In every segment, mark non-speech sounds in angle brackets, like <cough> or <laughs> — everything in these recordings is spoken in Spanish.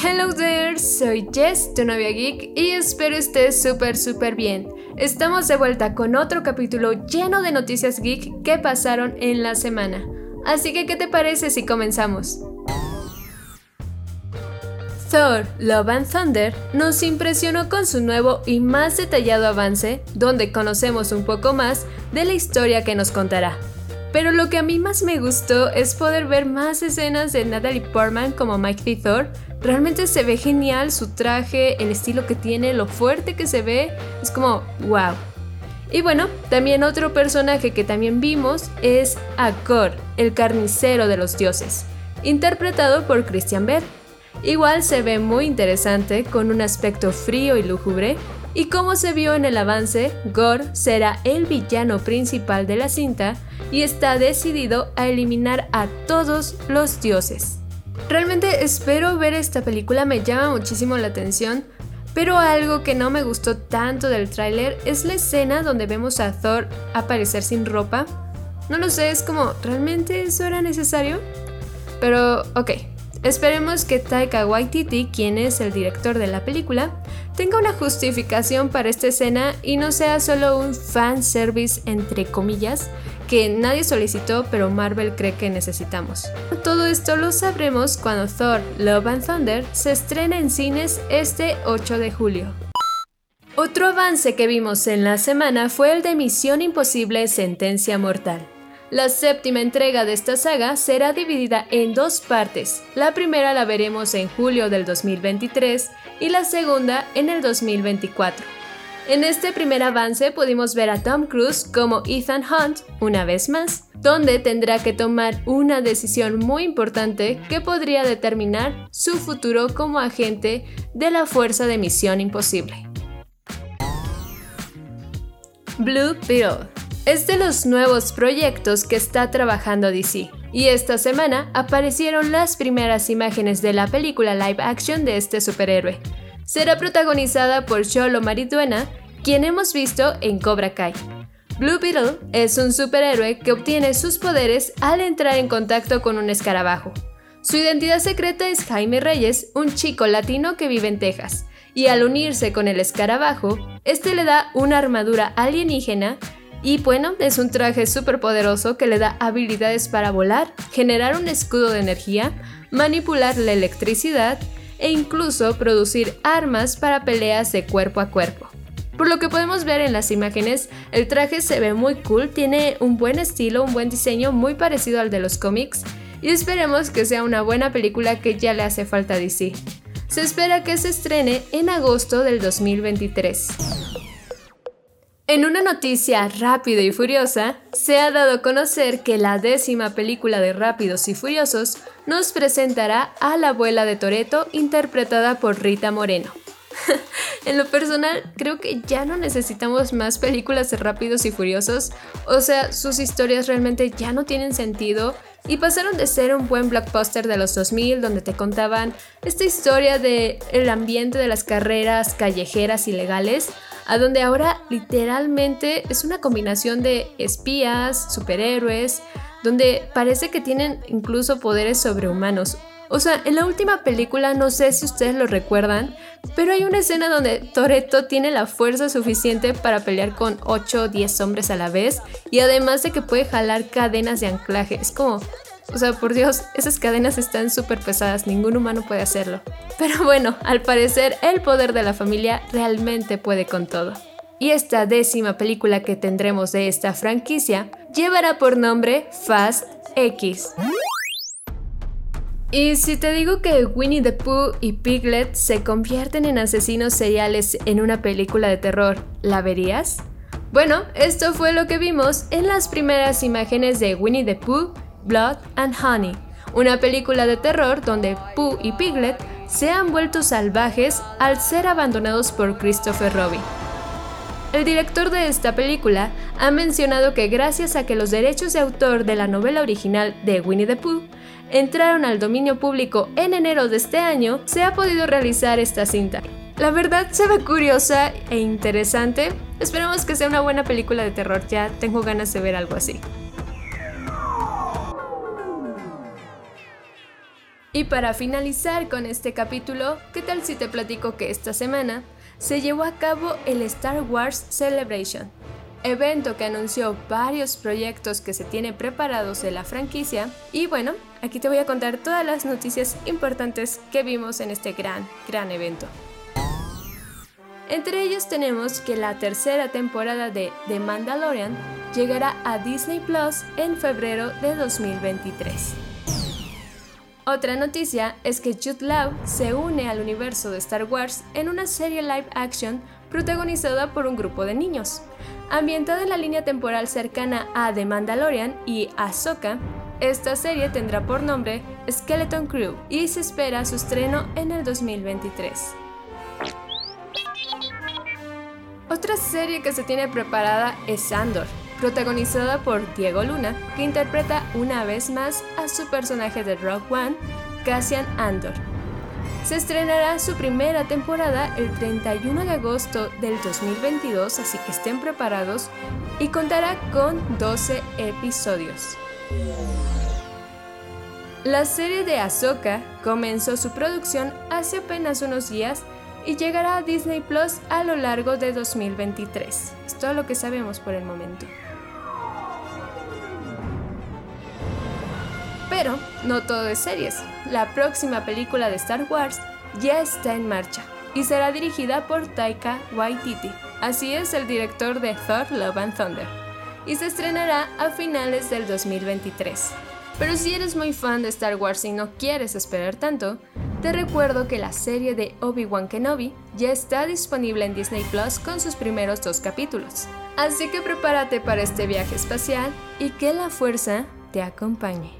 Hello there, soy Jess, tu novia geek, y espero estés súper súper bien. Estamos de vuelta con otro capítulo lleno de noticias geek que pasaron en la semana. Así que, ¿qué te parece si comenzamos? Thor Love and Thunder nos impresionó con su nuevo y más detallado avance, donde conocemos un poco más de la historia que nos contará. Pero lo que a mí más me gustó es poder ver más escenas de Natalie Portman como Mike Thor. Realmente se ve genial su traje, el estilo que tiene, lo fuerte que se ve, es como wow. Y bueno, también otro personaje que también vimos es Akor, el carnicero de los dioses, interpretado por Christian Bale. Igual se ve muy interesante, con un aspecto frío y lúgubre, y como se vio en el avance, Gore será el villano principal de la cinta y está decidido a eliminar a todos los dioses. Realmente espero ver esta película, me llama muchísimo la atención, pero algo que no me gustó tanto del tráiler es la escena donde vemos a Thor aparecer sin ropa. No lo sé, es como, ¿realmente eso era necesario? Pero, ok, Esperemos que Taika Waititi, quien es el director de la película, tenga una justificación para esta escena y no sea solo un fan service entre comillas que nadie solicitó pero Marvel cree que necesitamos. Todo esto lo sabremos cuando Thor Love and Thunder se estrena en cines este 8 de julio. Otro avance que vimos en la semana fue el de Misión Imposible Sentencia Mortal. La séptima entrega de esta saga será dividida en dos partes. La primera la veremos en julio del 2023 y la segunda en el 2024. En este primer avance pudimos ver a Tom Cruise como Ethan Hunt una vez más, donde tendrá que tomar una decisión muy importante que podría determinar su futuro como agente de la Fuerza de Misión Imposible. Blue Beetle es de los nuevos proyectos que está trabajando DC. Y esta semana aparecieron las primeras imágenes de la película live action de este superhéroe. Será protagonizada por Cholo Mariduena, quien hemos visto en Cobra Kai. Blue Beetle es un superhéroe que obtiene sus poderes al entrar en contacto con un escarabajo. Su identidad secreta es Jaime Reyes, un chico latino que vive en Texas, y al unirse con el escarabajo, este le da una armadura alienígena y bueno, es un traje súper poderoso que le da habilidades para volar, generar un escudo de energía, manipular la electricidad e incluso producir armas para peleas de cuerpo a cuerpo. Por lo que podemos ver en las imágenes, el traje se ve muy cool, tiene un buen estilo, un buen diseño muy parecido al de los cómics y esperemos que sea una buena película que ya le hace falta a DC. Se espera que se estrene en agosto del 2023. En una noticia rápida y furiosa, se ha dado a conocer que la décima película de Rápidos y Furiosos nos presentará a la abuela de Toreto interpretada por Rita Moreno. <laughs> en lo personal, creo que ya no necesitamos más películas de Rápidos y Furiosos, o sea, sus historias realmente ya no tienen sentido y pasaron de ser un buen blockbuster de los 2000 donde te contaban esta historia de el ambiente de las carreras callejeras ilegales a donde ahora literalmente es una combinación de espías, superhéroes, donde parece que tienen incluso poderes sobrehumanos. O sea, en la última película, no sé si ustedes lo recuerdan, pero hay una escena donde Toreto tiene la fuerza suficiente para pelear con 8 o 10 hombres a la vez y además de que puede jalar cadenas de anclaje. Es como, o sea, por Dios, esas cadenas están súper pesadas, ningún humano puede hacerlo. Pero bueno, al parecer el poder de la familia realmente puede con todo. Y esta décima película que tendremos de esta franquicia llevará por nombre Fast X. Y si te digo que Winnie the Pooh y Piglet se convierten en asesinos seriales en una película de terror, ¿la verías? Bueno, esto fue lo que vimos en las primeras imágenes de Winnie the Pooh Blood and Honey, una película de terror donde Pooh y Piglet se han vuelto salvajes al ser abandonados por Christopher Robin. El director de esta película ha mencionado que gracias a que los derechos de autor de la novela original de Winnie the Pooh entraron al dominio público en enero de este año, se ha podido realizar esta cinta. La verdad se ve curiosa e interesante. Esperamos que sea una buena película de terror, ya tengo ganas de ver algo así. Y para finalizar con este capítulo, ¿qué tal si te platico que esta semana se llevó a cabo el Star Wars Celebration, evento que anunció varios proyectos que se tienen preparados de la franquicia y bueno, aquí te voy a contar todas las noticias importantes que vimos en este gran, gran evento. Entre ellos tenemos que la tercera temporada de The Mandalorian llegará a Disney Plus en febrero de 2023. Otra noticia es que Jude Law se une al universo de Star Wars en una serie live action protagonizada por un grupo de niños. Ambientada en la línea temporal cercana a The Mandalorian y Ahsoka, esta serie tendrá por nombre Skeleton Crew y se espera su estreno en el 2023. Otra serie que se tiene preparada es Andor, protagonizada por Diego Luna, que interpreta una vez más a su personaje de Rock One, Cassian Andor. Se estrenará su primera temporada el 31 de agosto del 2022, así que estén preparados, y contará con 12 episodios. La serie de Ahsoka comenzó su producción hace apenas unos días y llegará a Disney Plus a lo largo de 2023. Es todo lo que sabemos por el momento. Pero no todo es series. La próxima película de Star Wars ya está en marcha y será dirigida por Taika Waititi. Así es el director de Thor Love and Thunder. Y se estrenará a finales del 2023. Pero si eres muy fan de Star Wars y no quieres esperar tanto, te recuerdo que la serie de Obi-Wan Kenobi ya está disponible en Disney Plus con sus primeros dos capítulos. Así que prepárate para este viaje espacial y que la fuerza te acompañe.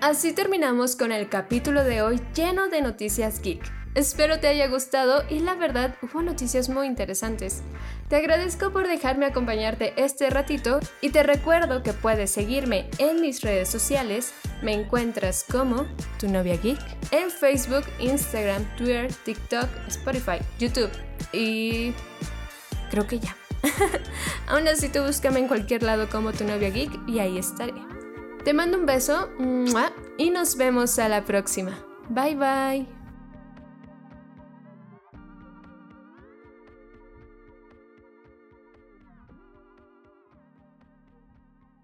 Así terminamos con el capítulo de hoy lleno de noticias geek. Espero te haya gustado y la verdad hubo noticias muy interesantes. Te agradezco por dejarme acompañarte este ratito y te recuerdo que puedes seguirme en mis redes sociales. Me encuentras como tu novia geek en Facebook, Instagram, Twitter, TikTok, Spotify, YouTube y creo que ya. <laughs> Aún así tú búscame en cualquier lado como tu novia geek y ahí estaré. Te mando un beso y nos vemos a la próxima. Bye bye.